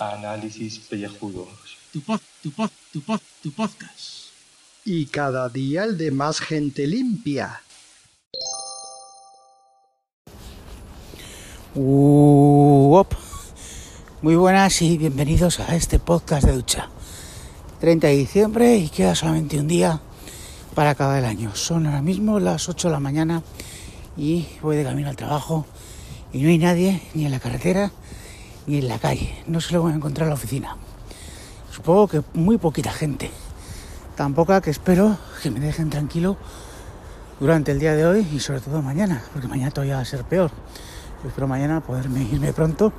Análisis pellejudos. Tu pod, tu pod, tu pod, tu podcast. Y cada día el de más gente limpia. Uop. Muy buenas y bienvenidos a este podcast de ducha. 30 de diciembre y queda solamente un día para acabar el año. Son ahora mismo las 8 de la mañana y voy de camino al trabajo y no hay nadie ni en la carretera ni en la calle. No se lo voy a encontrar en la oficina. Supongo que muy poquita gente. Tan poca que espero que me dejen tranquilo durante el día de hoy y sobre todo mañana, porque mañana todavía va a ser peor. Espero mañana poderme irme pronto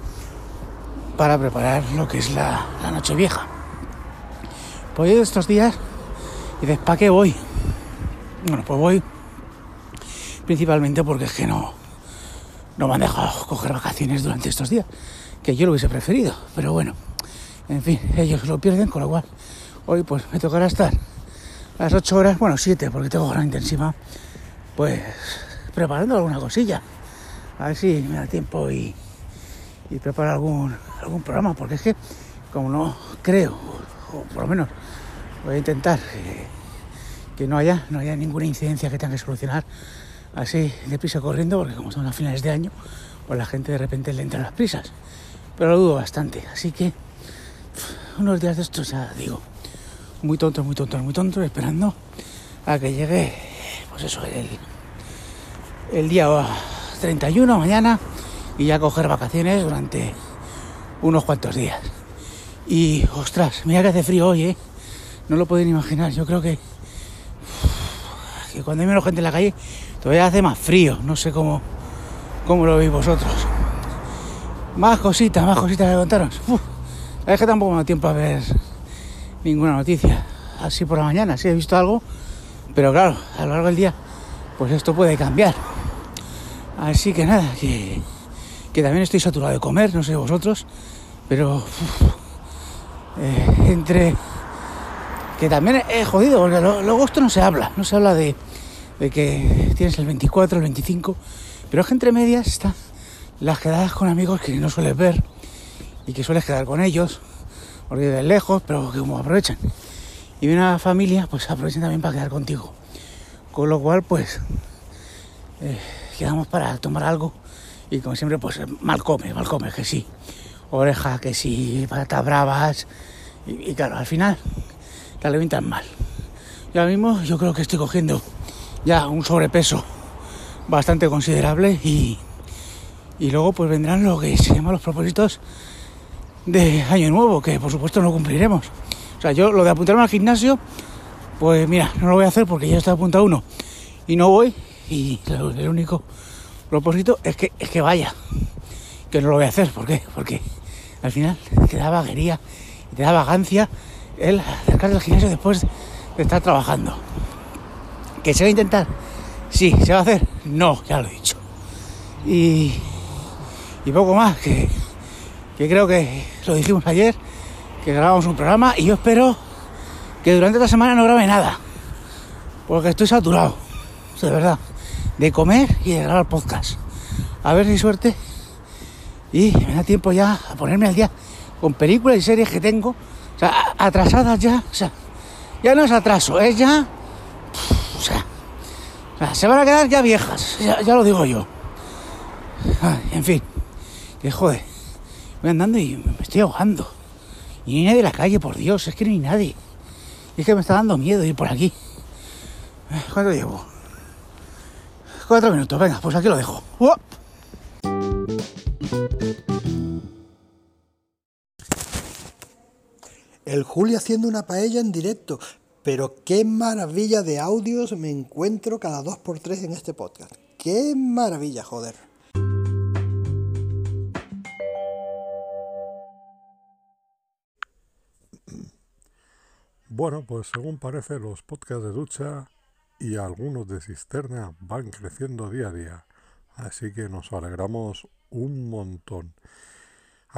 para preparar lo que es la, la noche vieja. Pues yo estos días, y qué voy. Bueno, pues voy principalmente porque es que no, no me han dejado coger vacaciones durante estos días, que yo lo hubiese preferido, pero bueno, en fin, ellos lo pierden, con lo cual hoy pues me tocará estar las 8 horas, bueno, 7, porque tengo gran intensiva, pues preparando alguna cosilla, a ver si me da tiempo y, y preparo algún, algún programa, porque es que como no creo, o por lo menos voy a intentar que, que no haya, no haya ninguna incidencia que tenga que solucionar así deprisa corriendo, porque como son a finales de año, pues la gente de repente le entra las prisas. Pero lo dudo bastante, así que unos días de estos ya digo, muy tonto, muy tonto, muy tonto, esperando a que llegue, pues eso, el, el día 31 mañana y ya coger vacaciones durante unos cuantos días. Y ostras, mira que hace frío hoy, ¿eh? No lo pueden imaginar. Yo creo que, que cuando hay menos gente en la calle todavía hace más frío. No sé cómo, cómo lo veis vosotros. Más cositas, más cositas que contaros. Uf, es que tampoco me da tiempo a ver ninguna noticia. Así por la mañana, sí he visto algo. Pero claro, a lo largo del día, pues esto puede cambiar. Así que nada, que, que también estoy saturado de comer, no sé vosotros, pero eh, entre que también es jodido, porque luego esto no se habla, no se habla de, de que tienes el 24, el 25, pero es que entre medias están las quedadas con amigos que no sueles ver y que sueles quedar con ellos, porque viven lejos, pero que como aprovechan. Y una familia, pues aprovechan también para quedar contigo. Con lo cual, pues, eh, quedamos para tomar algo y como siempre, pues mal come, mal come, que sí. Oreja, que sí, patatas bravas. Y claro, al final te alimentan mal. Y ahora mismo yo creo que estoy cogiendo ya un sobrepeso bastante considerable y, y luego pues vendrán lo que se llaman los propósitos de año nuevo, que por supuesto no cumpliremos. O sea, yo lo de apuntarme al gimnasio, pues mira, no lo voy a hacer porque ya está apuntado uno y no voy y el único propósito es que, es que vaya, que no lo voy a hacer. ¿Por qué? Porque al final te da vaguería te da vagancia el acercarte al gimnasio después de estar trabajando. ¿Que se va a intentar? Sí, ¿se va a hacer? No, ya lo he dicho. Y, y poco más, que, que creo que lo dijimos ayer, que grabamos un programa y yo espero que durante esta semana no grabe nada. Porque estoy saturado, de verdad, de comer y de grabar podcast. A ver si suerte y me da tiempo ya a ponerme al día con películas y series que tengo, o sea, atrasadas ya, o sea, ya no es atraso, es ya, o sea, se van a quedar ya viejas, ya, lo digo yo. En fin, que joder, voy andando y me estoy ahogando. Y hay nadie en la calle, por Dios, es que no hay nadie. Es que me está dando miedo ir por aquí. ¿Cuánto llevo? Cuatro minutos, venga, pues aquí lo dejo. El Juli haciendo una paella en directo. Pero qué maravilla de audios me encuentro cada dos por tres en este podcast. Qué maravilla, joder. Bueno, pues según parece los podcasts de ducha y algunos de cisterna van creciendo día a día, así que nos alegramos un montón.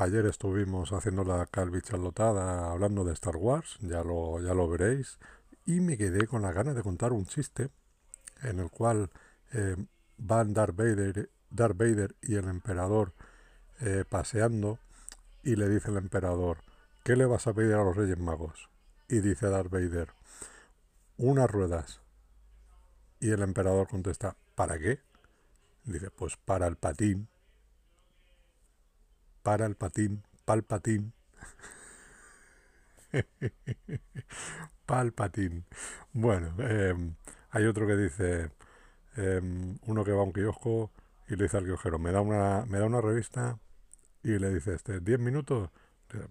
Ayer estuvimos haciendo la calvi charlotada hablando de Star Wars, ya lo, ya lo veréis, y me quedé con la gana de contar un chiste en el cual eh, van Darth Vader, Darth Vader y el emperador eh, paseando y le dice el emperador, ¿qué le vas a pedir a los Reyes Magos? Y dice Darth Vader, unas ruedas. Y el emperador contesta, ¿para qué? Dice, pues para el patín. Para el patín, palpatín. palpatín. Bueno, em, hay otro que dice, em, uno que va a un kiosco y le dice al kiosquero, ¿me da una, me da una revista? Y le dice, este, ¿10 minutos?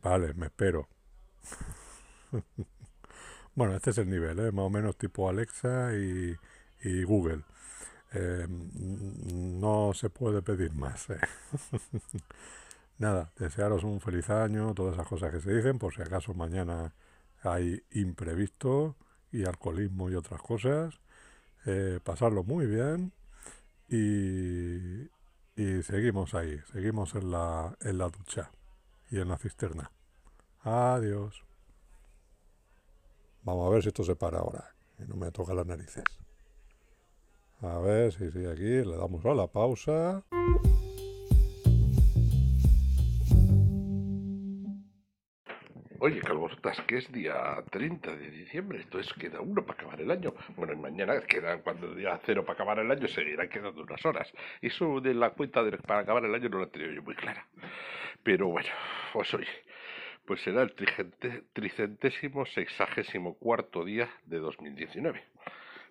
Vale, me espero. bueno, este es el nivel, ¿eh? más o menos tipo Alexa y, y Google. Em, no se puede pedir más. Nada, desearos un feliz año, todas esas cosas que se dicen, por si acaso mañana hay imprevisto y alcoholismo y otras cosas. Eh, pasarlo muy bien y, y seguimos ahí, seguimos en la, en la ducha y en la cisterna. Adiós. Vamos a ver si esto se para ahora, y no me toca las narices. A ver si sigue aquí, le damos a la pausa. Oye, Calvosotas, que es día 30 de diciembre, entonces queda uno para acabar el año. Bueno, y mañana queda, cuando día cero para acabar el año, seguirá quedando unas horas. Eso de la cuenta de, para acabar el año no la he tenido yo muy clara. Pero bueno, pues oye, pues será el tricentésimo sexagésimo cuarto día de 2019.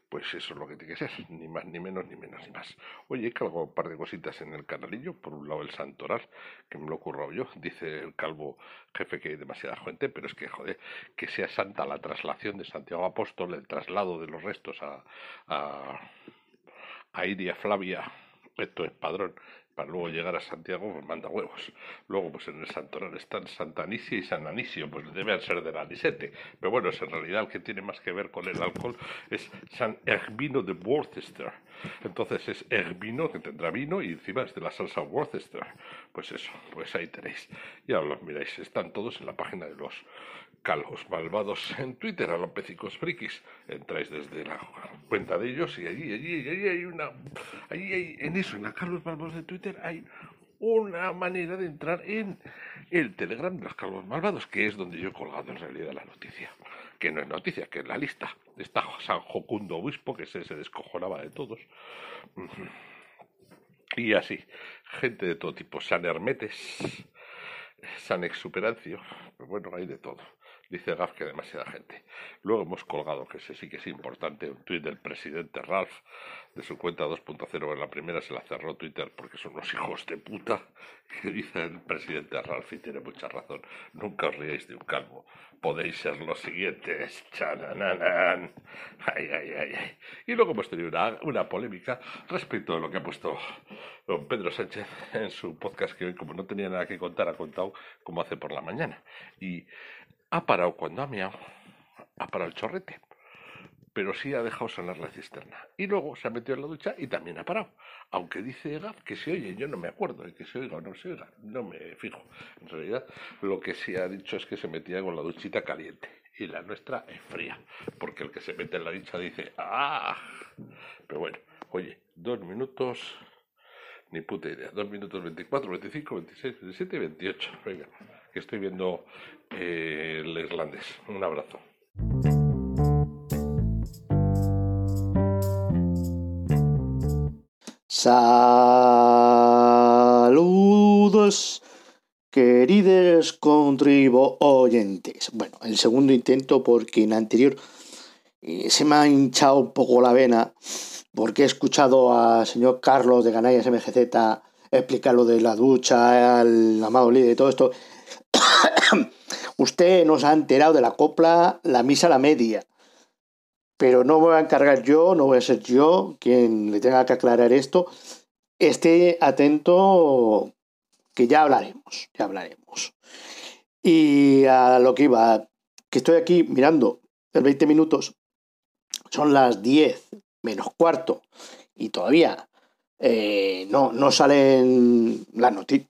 Pues eso es lo que tiene que ser, ni más, ni menos, ni menos, ni más. Oye, he un par de cositas en el canalillo. Por un lado, el santoral, que me lo he yo. Dice el calvo jefe que hay demasiada gente, pero es que, joder, que sea santa la traslación de Santiago Apóstol, el traslado de los restos a, a, a Iria Flavia, esto es padrón, para luego llegar a Santiago, pues manda huevos. Luego, pues en el Santoral están Santa Anicia y San Anisio, pues deben ser del Anisete. Pero bueno, es en realidad el que tiene más que ver con el alcohol es San Ervino de Worcester. Entonces es Ervino, que tendrá vino, y encima es de la salsa Worcester. Pues eso, pues ahí tenéis. Ya los miráis, están todos en la página de los calvos malvados en Twitter, a los pecicos frikis. Entráis desde la cuenta de ellos y allí, allí, allí hay una... Allí hay, en eso, en la Calvos Malvados de Twitter hay una manera de entrar en el Telegram de los Calvos Malvados, que es donde yo he colgado en realidad la noticia. Que no es noticia, que es la lista. Está San Jocundo Obispo, que se, se descojonaba de todos. Y así, gente de todo tipo. San Hermetes, San Exuperancio, pues bueno, hay de todo. Dice Gaf que demasiada gente. Luego hemos colgado, que ese sí que es importante, un tuit del presidente Ralph de su cuenta 2.0. En la primera se la cerró Twitter porque son unos hijos de puta. Que dice el presidente Ralph y tiene mucha razón. Nunca os riáis de un calvo. Podéis ser los siguientes. Chanananan. Ay, ay, ay, ay. Y luego hemos tenido una, una polémica respecto de lo que ha puesto don Pedro Sánchez en su podcast que hoy, como no tenía nada que contar, ha contado como hace por la mañana. Y ha parado cuando ha meado, ha parado el chorrete, pero sí ha dejado sonar la cisterna. Y luego se ha metido en la ducha y también ha parado. Aunque dice Gaf que se oye, yo no me acuerdo de que se oiga o no se oiga, no me fijo. En realidad, lo que sí ha dicho es que se metía con la duchita caliente. Y la nuestra es fría, porque el que se mete en la ducha dice, ¡ah! Pero bueno, oye, dos minutos, ni puta idea. Dos minutos 24, 25, 26, 27 y 28. Venga, estoy viendo eh, el irlandés. Un abrazo. Saludos, queridos contribo oyentes. Bueno, el segundo intento porque en anterior eh, se me ha hinchado un poco la vena porque he escuchado al señor Carlos de Ganayas MGZ explicar lo de la ducha, el amado líder y todo esto. Usted nos ha enterado de la copla La Misa a la Media. Pero no voy a encargar yo, no voy a ser yo quien le tenga que aclarar esto. Esté atento que ya hablaremos, ya hablaremos. Y a lo que iba, que estoy aquí mirando el 20 minutos, son las 10 menos cuarto y todavía eh, no, no salen las noticias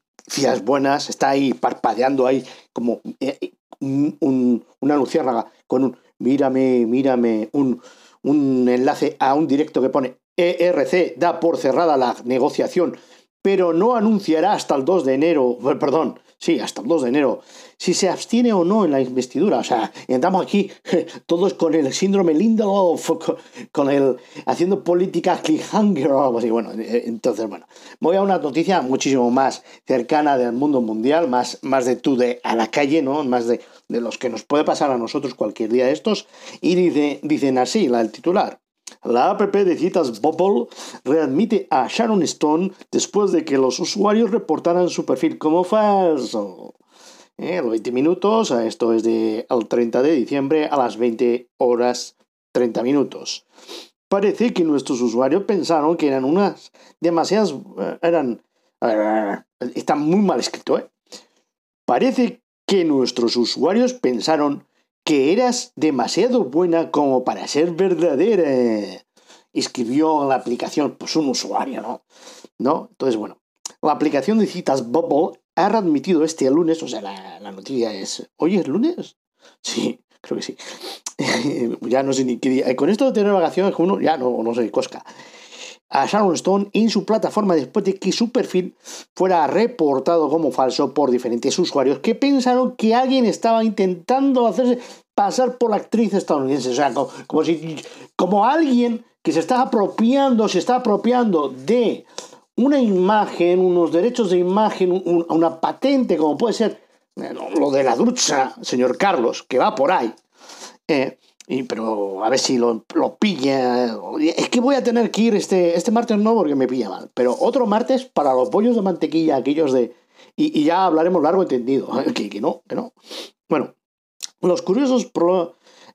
buenas, está ahí parpadeando ahí como eh, un, un- una luciérnaga con un mírame, mírame, un, un enlace a un directo que pone ERC da por cerrada la negociación, pero no anunciará hasta el 2 de enero, perdón, sí, hasta el 2 de enero, si se abstiene o no en la investidura. O sea, entramos aquí todos con el síndrome Lindelof, con el haciendo política cliffhanger o algo así. Bueno, eh, entonces, bueno, voy a una noticia muchísimo más cercana del mundo mundial, más, más de tú de a la calle, ¿no? Más de, de los que nos puede pasar a nosotros cualquier día de estos. Y dice, dicen así, la, el titular. La app de citas Bubble readmite a Sharon Stone después de que los usuarios reportaran su perfil como falso. Eh, los 20 minutos, esto es de el 30 de diciembre a las 20 horas 30 minutos. Parece que nuestros usuarios pensaron que eran unas demasiadas... Eh, eran... está muy mal escrito, ¿eh? Parece que nuestros usuarios pensaron que eras demasiado buena como para ser verdadera. Escribió en la aplicación, pues un usuario, ¿no? ¿No? Entonces, bueno, la aplicación de citas Bubble ha readmitido este lunes, o sea, la, noticia es, ¿hoy es lunes? Sí, creo que sí. ya no sé ni qué día. Con esto de tener vacaciones, uno ya no, no sé, cosca a Sharon Stone en su plataforma después de que su perfil fuera reportado como falso por diferentes usuarios que pensaron que alguien estaba intentando hacerse pasar por la actriz estadounidense. O sea, como, si como alguien que se está apropiando, se está apropiando de una imagen, unos derechos de imagen, una patente, como puede ser eh, lo de la ducha, señor Carlos, que va por ahí. Eh, y, pero a ver si lo, lo, pilla. Es que voy a tener que ir este, este martes no porque me pilla mal. Pero otro martes para los pollos de mantequilla, aquellos de... Y, ya hablaremos largo y tendido. Que, que no, que no. Bueno, los curiosos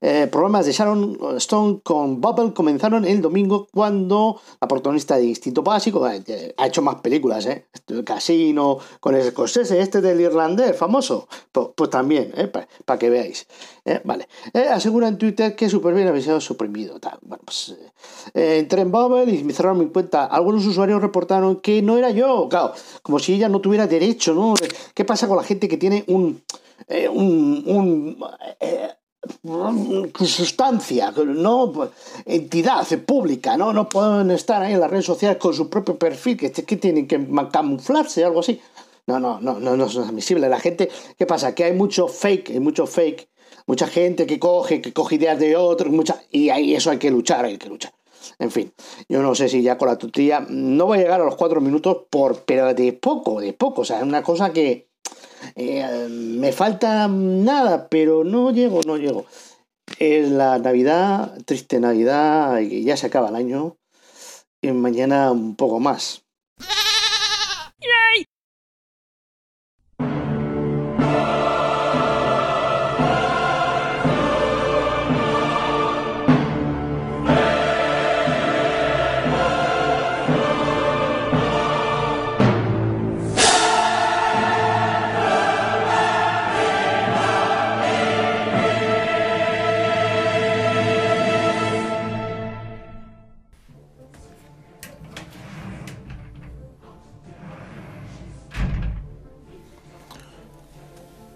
eh, problemas de Sharon Stone con Bubble comenzaron el domingo cuando la protagonista de Instinto Básico eh, ha hecho más películas, ¿eh? Casino, con el Scorsese, este del irlandés famoso, pues, también, ¿eh? para que veáis. ¿eh? Vale. asegura en Twitter que Superman había sido suprimido. Bueno, pues entré en Bubble y me cerraron mi cuenta. Algunos usuarios reportaron que no era yo, claro, como si ella no tuviera derecho, ¿no? ¿Qué pasa con la gente que tiene un... un, un sustancia, no entidad pública, ¿no? No pueden estar ahí en las redes sociales con su propio perfil, que, que tienen que camuflarse, algo así. No, no, no, no, no es admisible. La gente, ¿qué pasa? Que hay mucho fake, hay mucho fake, mucha gente que coge, que coge ideas de otros, mucha, y ahí eso hay que luchar, hay que luchar. En fin, yo no sé si ya con la tutilla no voy a llegar a los cuatro minutos, por, pero de poco, de poco. O sea, es una cosa que, eh, me falta nada, pero no llego, no llego. Es la Navidad, triste Navidad, ya se acaba el año. Y mañana un poco más.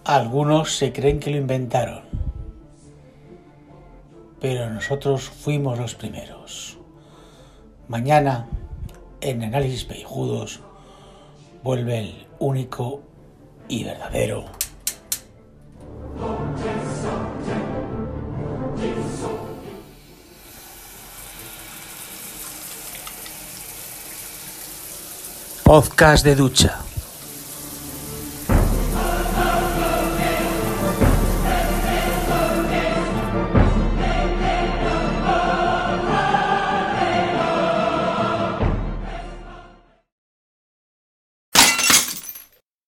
Algunos se creen que lo inventaron, pero nosotros fuimos los primeros. Mañana, en Análisis Pellejudos, vuelve el único y verdadero. Podcast de ducha.